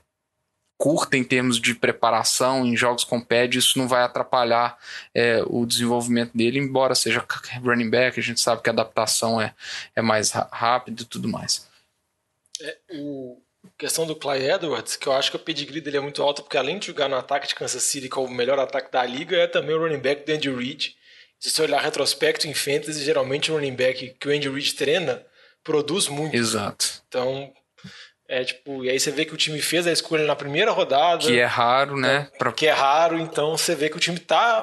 curta em termos de preparação em jogos com pad, isso não vai atrapalhar é, o desenvolvimento dele, embora seja running back, a gente sabe que a adaptação é, é mais rápida e tudo mais. É, o questão do Clay Edwards, que eu acho que o pedigree dele é muito alto, porque além de jogar no ataque de Kansas City, que é o melhor ataque da liga, é também o running back do Andy Reid. Se você olhar retrospecto em fantasy, geralmente o running back que o Andy Reid treina produz muito. Exato. Então, é tipo, e aí você vê que o time fez a escolha na primeira rodada. Que é raro, né? É, pra... Que é raro, então você vê que o time tá.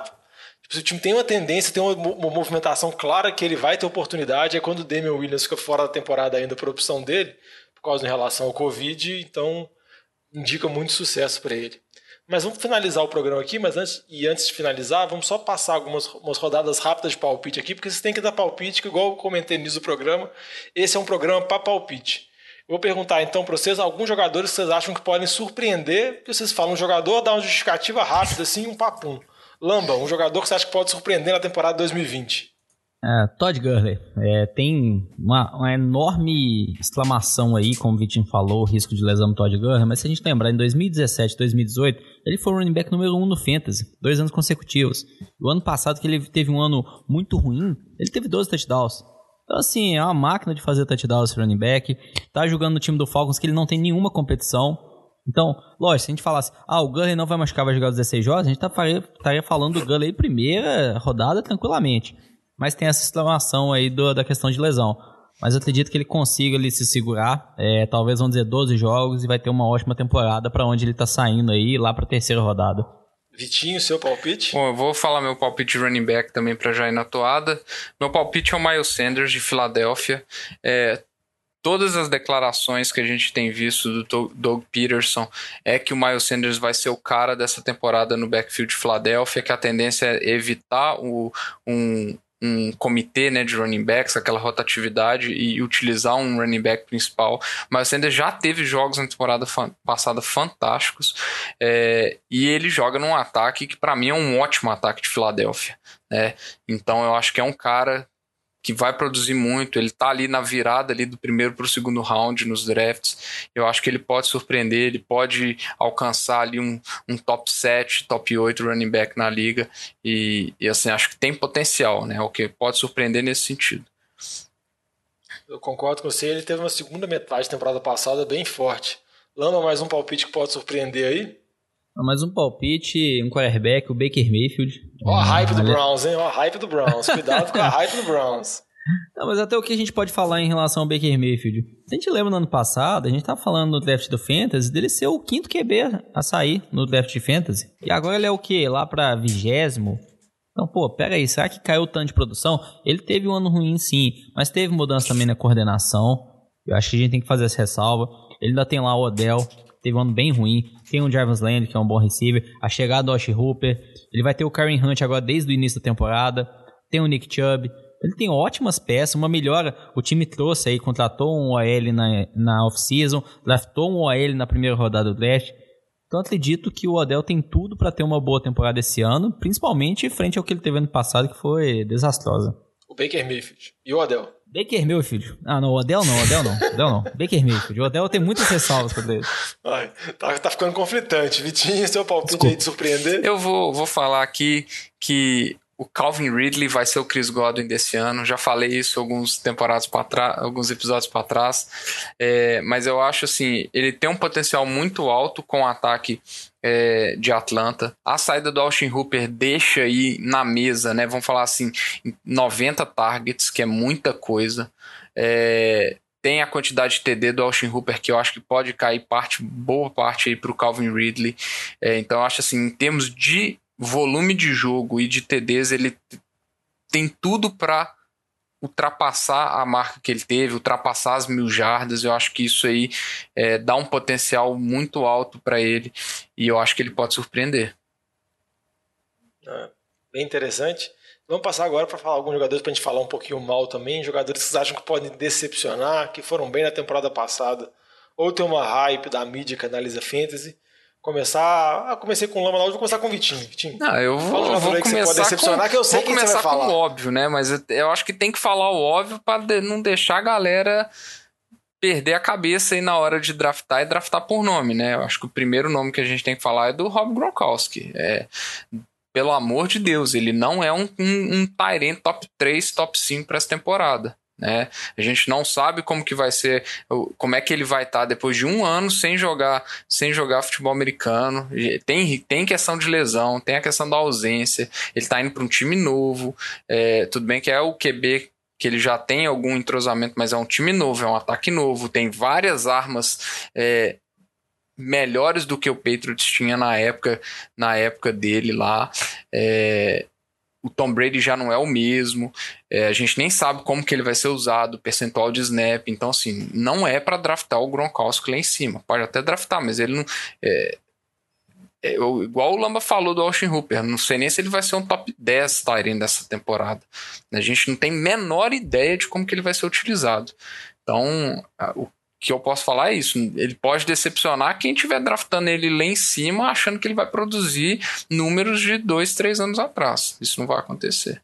Tipo, se o time tem uma tendência, tem uma, uma, movimentação clara que ele vai ter oportunidade, é quando o Damian Williams fica fora da temporada ainda por opção dele, por causa em relação ao Covid, então indica muito sucesso para ele. Mas vamos finalizar o programa aqui, mas antes, e antes de finalizar, vamos só passar algumas rodadas rápidas de palpite aqui, porque vocês têm que dar palpite, que igual eu comentei nisso do programa, esse é um programa para palpite. Eu vou perguntar então para vocês alguns jogadores que vocês acham que podem surpreender, que vocês falam um jogador, dá uma justificativa rápida assim, um papum. Lamba, um jogador que você acha que pode surpreender na temporada 2020. É, Todd Gurley, é, tem uma, uma, enorme exclamação aí, como o Vitinho falou, o risco de lesão do Todd Gurley, mas se a gente lembrar, em 2017, 2018, ele foi o running back número 1 um no Fantasy, dois anos consecutivos. O ano passado, que ele teve um ano muito ruim, ele teve 12 touchdowns. Então, assim, é uma máquina de fazer touchdowns esse running back. Tá jogando no time do Falcons, que ele não tem nenhuma competição. Então, lógico, se a gente falasse, ah, o Gurley não vai machucar, vai jogar os 16 jogos, a gente estaria falando do Gurley primeira rodada tranquilamente mas tem essa exclamação aí do, da questão de lesão. Mas eu acredito que ele consiga ali se segurar, é, talvez vamos dizer 12 jogos e vai ter uma ótima temporada para onde ele está saindo aí, lá para a terceira rodada. Vitinho, seu palpite? Bom, eu vou falar meu palpite de running back também para já ir na toada. Meu palpite é o Miles Sanders de Filadélfia. É, todas as declarações que a gente tem visto do Doug Peterson é que o Miles Sanders vai ser o cara dessa temporada no backfield de Filadélfia, que a tendência é evitar o, um, um comitê né, de running backs, aquela rotatividade e utilizar um running back principal. Mas ainda já teve jogos na temporada passada fantásticos é, e ele joga num ataque que para mim é um ótimo ataque de Filadélfia. Né? Então eu acho que é um cara que vai produzir muito. Ele está ali na virada ali do primeiro para o segundo round nos drafts. Eu acho que ele pode surpreender, ele pode alcançar ali um, um top 7, top 8 running back na liga. E, e assim, acho que tem potencial, né? O que pode surpreender nesse sentido. Eu concordo com você. Ele teve uma segunda metade da temporada passada bem forte. Lama, mais um palpite que pode surpreender aí? Mais um palpite, um quarterback, o Baker Mayfield. Ó a hype do Browns, hein? Ó a hype do Browns. Cuidado com a hype do Browns. Não, mas até o que a gente pode falar em relação ao Baker Mayfield. A gente lembra no ano passado, a gente tava falando no draft do Fantasy dele ser o quinto QB a sair no draft de Fantasy. E agora ele é o quê? Lá pra vigésimo? Então, pô, pera aí, será que caiu tanto de produção? Ele teve um ano ruim, sim, mas teve mudança também na coordenação. Eu acho que a gente tem que fazer essa ressalva. Ele ainda tem lá o Odell, teve um ano bem ruim. Tem o Jarvis Land, que é um bom receiver. A chegada do Osh Hooper. Ele vai ter o Karen Hunt agora desde o início da temporada. Tem o Nick Chubb. Ele tem ótimas peças, uma melhora. O time trouxe aí, contratou um OL na, na off-season, draftou um OL na primeira rodada do draft. Então acredito que o Odell tem tudo para ter uma boa temporada esse ano, principalmente frente ao que ele teve ano passado, que foi desastrosa. O Baker Mayfield. E o Odell? Baker Mayfield. Ah, não, o Odell não, o Odell não. Odell não. Baker Mayfield. O Odell tem muitas ressalvas para ele. Ai, tá, tá ficando conflitante. Vitinho, seu palpite Desculpa. aí de surpreender? Eu vou, vou falar aqui que o Calvin Ridley vai ser o Chris Godwin desse ano. Já falei isso alguns temporadas para trás, alguns episódios para trás. É, mas eu acho assim, ele tem um potencial muito alto com o ataque é, de Atlanta. A saída do Austin Hooper deixa aí na mesa, né? Vamos falar assim, 90 targets, que é muita coisa. É, tem a quantidade de TD do Austin Hooper que eu acho que pode cair parte, boa parte aí para o Calvin Ridley. É, então eu acho assim, em termos de volume de jogo e de TDs, ele tem tudo para ultrapassar a marca que ele teve, ultrapassar as mil jardas. Eu acho que isso aí é, dá um potencial muito alto para ele e eu acho que ele pode surpreender. É, bem interessante. Vamos passar agora para falar alguns jogadores para a gente falar um pouquinho mal também. Jogadores que vocês acham que podem decepcionar, que foram bem na temporada passada, ou tem uma hype da mídia que analisa fantasy. Começar. Ah, comecei com o Lama, vou começar com o Vitinho. Vitinho. Não, eu vou, eu vou começar com, que eu sei vou começar com o óbvio, né? Mas eu, eu, acho que tem que falar o óbvio para de, não deixar a galera perder a cabeça aí na hora de draftar e draftar por nome, né? Eu acho que o primeiro nome que a gente tem que falar é do Rob Gronkowski. É, pelo amor de Deus, ele não é um, um, um top 3, top 5 para essa temporada. Né? A gente não sabe como que vai ser, como é que ele vai estar tá depois de um ano sem jogar, sem jogar futebol americano. Tem, tem questão de lesão, tem a questão da ausência. Ele está indo para um time novo. É, tudo bem que é o QB que ele já tem algum entrosamento, mas é um time novo, é um ataque novo, tem várias armas é, melhores do que o Patriots tinha na época, na época dele lá. É, o Tom Brady já não é o mesmo, é, a gente nem sabe como que ele vai ser usado, percentual de snap, então assim, não é para draftar o Gronkowski lá em cima, pode até draftar, mas ele não... É, é, igual o Lamba falou do Austin Hooper, não sei nem se ele vai ser um top 10 Tyrant dessa temporada. A gente não tem menor ideia de como que ele vai ser utilizado. Então, o que eu posso falar é isso. Ele pode decepcionar quem estiver draftando ele lá em cima, achando que ele vai produzir números de dois, três anos atrás. Isso não vai acontecer.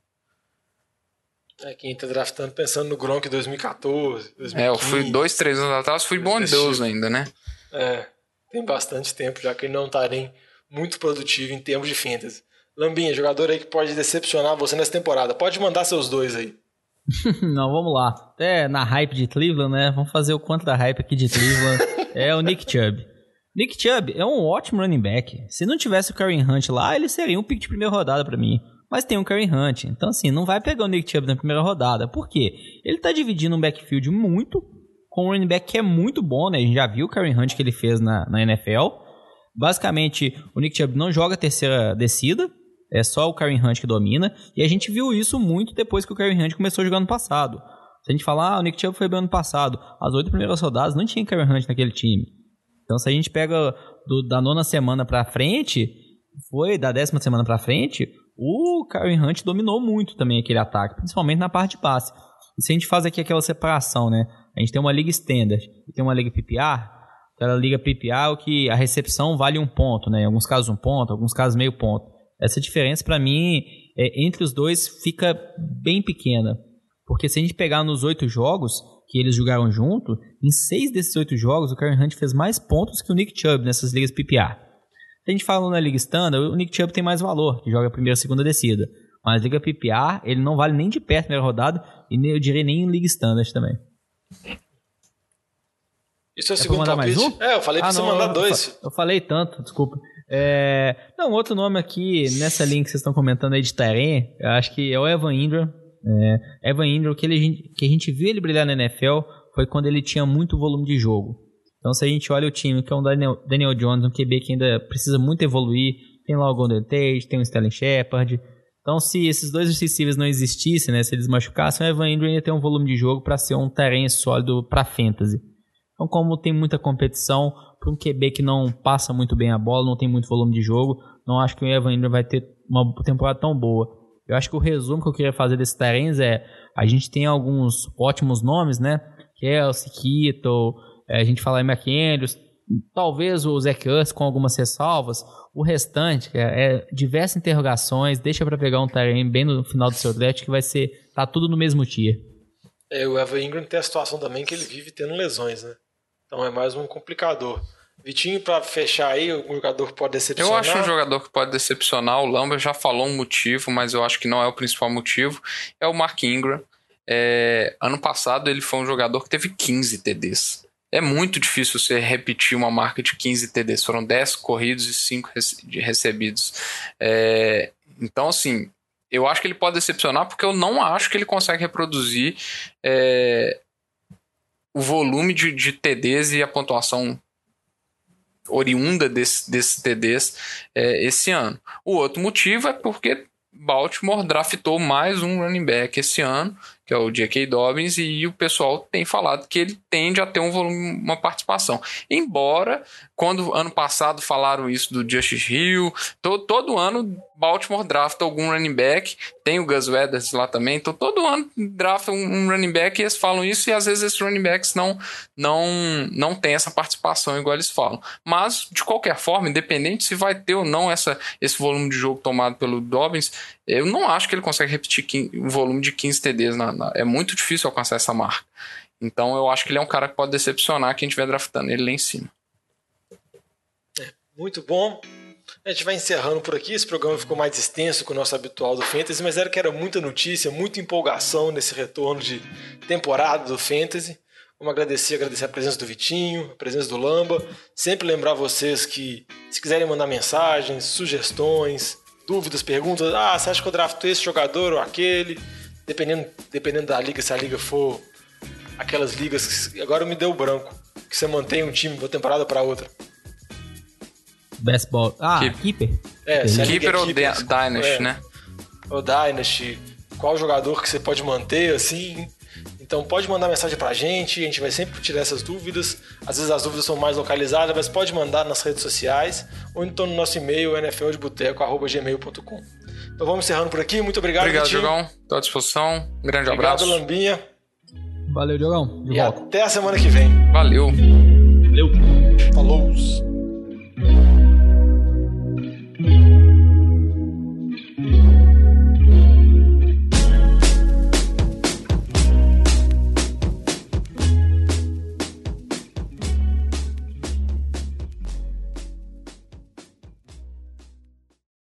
É, quem está draftando pensando no Gronk 2014, 2015. É, eu fui dois, três anos atrás, fui bom Deus ainda, né? É, tem bastante tempo, já que ele não está nem muito produtivo em termos de fantasy. Lambinha, jogador aí que pode decepcionar você nessa temporada. Pode mandar seus dois aí. Não, vamos lá. Até na hype de Cleveland, né? Vamos fazer o quanto da hype aqui de Cleveland. é o Nick Chubb. Nick Chubb é um ótimo running back. Se não tivesse o Karen Hunt lá, ele seria um pick de primeira rodada para mim. Mas tem o Karen Hunt. Então, assim, não vai pegar o Nick Chubb na primeira rodada. Por quê? Ele tá dividindo um backfield muito com um running back que é muito bom, né? A gente já viu o Karen Hunt que ele fez na, na NFL. Basicamente, o Nick Chubb não joga terceira descida. É só o Karen Hunt que domina. E a gente viu isso muito depois que o Karen Hunt começou a jogar no passado. Se a gente falar, ah, o Nick Chubb foi bem ano passado, as oito primeiras rodadas não tinha Karen Hunt naquele time. Então, se a gente pega do, da nona semana pra frente, foi da décima semana pra frente, o Karen Hunt dominou muito também aquele ataque, principalmente na parte de passe. E se a gente faz aqui aquela separação, né? A gente tem uma liga standard e tem uma liga PPR. Aquela liga PPR é que a recepção vale um ponto, né? Em alguns casos um ponto, em alguns casos meio ponto. Essa diferença, para mim, é, entre os dois fica bem pequena. Porque se a gente pegar nos oito jogos que eles jogaram junto, em seis desses oito jogos, o Karen Hunt fez mais pontos que o Nick Chubb nessas ligas PPR. Se a gente fala na Liga Standard, o Nick Chubb tem mais valor, que joga a primeira e segunda descida. Mas Liga PPR, ele não vale nem de perto na primeira rodada, e eu diria nem em Liga Standard também. Isso é o é segundo palpite? Mais um? É, eu falei pra ah, você não, mandar dois. Eu falei tanto, desculpa. É... Não, outro nome aqui, nessa linha que vocês estão comentando aí de Taren, eu acho que é o Evan Ingram. É, Evan Ingram, que, ele, que a gente viu ele brilhar na NFL foi quando ele tinha muito volume de jogo. Então, se a gente olha o time, que é um Daniel, Daniel Jones, um QB que ainda precisa muito evoluir, tem lá o Golden Tate, tem o Sterling Shepard. Então, se esses dois receivers não existissem, né, se eles machucassem, o Evan Ingram ia ter um volume de jogo para ser um terreno sólido para fantasy. Então, como tem muita competição, para um QB que não passa muito bem a bola, não tem muito volume de jogo, não acho que o Evan Ingram vai ter uma temporada tão boa. Eu acho que o resumo que eu queria fazer desse Tyrens é: a gente tem alguns ótimos nomes, né? Kelsey, Kittle, é, a gente fala em McAndrews, talvez o Zach Ertz com algumas ressalvas. O restante é, é diversas interrogações. Deixa para pegar um Tyrene bem no final do seu draft que vai ser tá tudo no mesmo tier. É, o Evan Ingram tem a situação também que ele vive tendo lesões, né? Então é mais um complicador. Vitinho, para fechar aí, um jogador que pode decepcionar. Eu acho um jogador que pode decepcionar. O Lamba já falou um motivo, mas eu acho que não é o principal motivo. É o Mark Ingram. É, ano passado ele foi um jogador que teve 15 TDs. É muito difícil você repetir uma marca de 15 TDs. Foram 10 corridos e 5 recebidos. É, então, assim, eu acho que ele pode decepcionar porque eu não acho que ele consegue reproduzir é, o volume de, de TDs e a pontuação oriunda desses desse TDs é, esse ano. O outro motivo é porque Baltimore draftou mais um running back esse ano, que é o J.K. Dobbins, e o pessoal tem falado que ele tende a ter um volume, uma participação. Embora, quando ano passado falaram isso do Justice Hill, to, todo ano Baltimore drafta algum running back, tem o Gus Weathers lá também, então todo ano drafta um, running back e eles falam isso, e às vezes esses running backs não, não, não tem essa participação igual eles falam. Mas, de qualquer forma, independente se vai ter ou não essa, esse volume de jogo tomado pelo Dobbins, eu não acho que ele consegue repetir o volume de 15 TDs na, na, é muito difícil alcançar essa marca. Então eu acho que ele é um cara que pode decepcionar quem estiver draftando ele lá em cima. É, muito bom. A gente vai encerrando por aqui. Esse programa ficou mais extenso que o nosso habitual do Fantasy, mas era que era muita notícia, muita empolgação nesse retorno de temporada do Fantasy. Vamos agradecer, agradecer a presença do Vitinho, a presença do Lamba. Sempre lembrar vocês que, se quiserem mandar mensagens, sugestões, dúvidas, perguntas, ah, você acha que eu drafto esse jogador ou aquele? dependendo, dependendo da liga, se a liga for aquelas ligas que agora me deu branco, que você mantém um time de uma temporada para outra. Best ball. Ah, Keeper. É, se Keeper, ou Keeper, Dynasty, é, né? Ou Dynasty. Qual jogador que você pode manter, assim. Então pode mandar mensagem pra gente, a gente vai sempre tirar essas dúvidas. Às vezes as dúvidas são mais localizadas, mas pode mandar nas redes sociais ou então no nosso e-mail nfldeboteco.gmail.com. Então vamos encerrando por aqui. Muito obrigado, Obrigado, Vitinho. Diogão. Estou à disposição. Um grande obrigado, abraço. Obrigado, Lambinha. Valeu, Diogão. De e volta. até a semana que vem. Valeu. Valeu. Falou.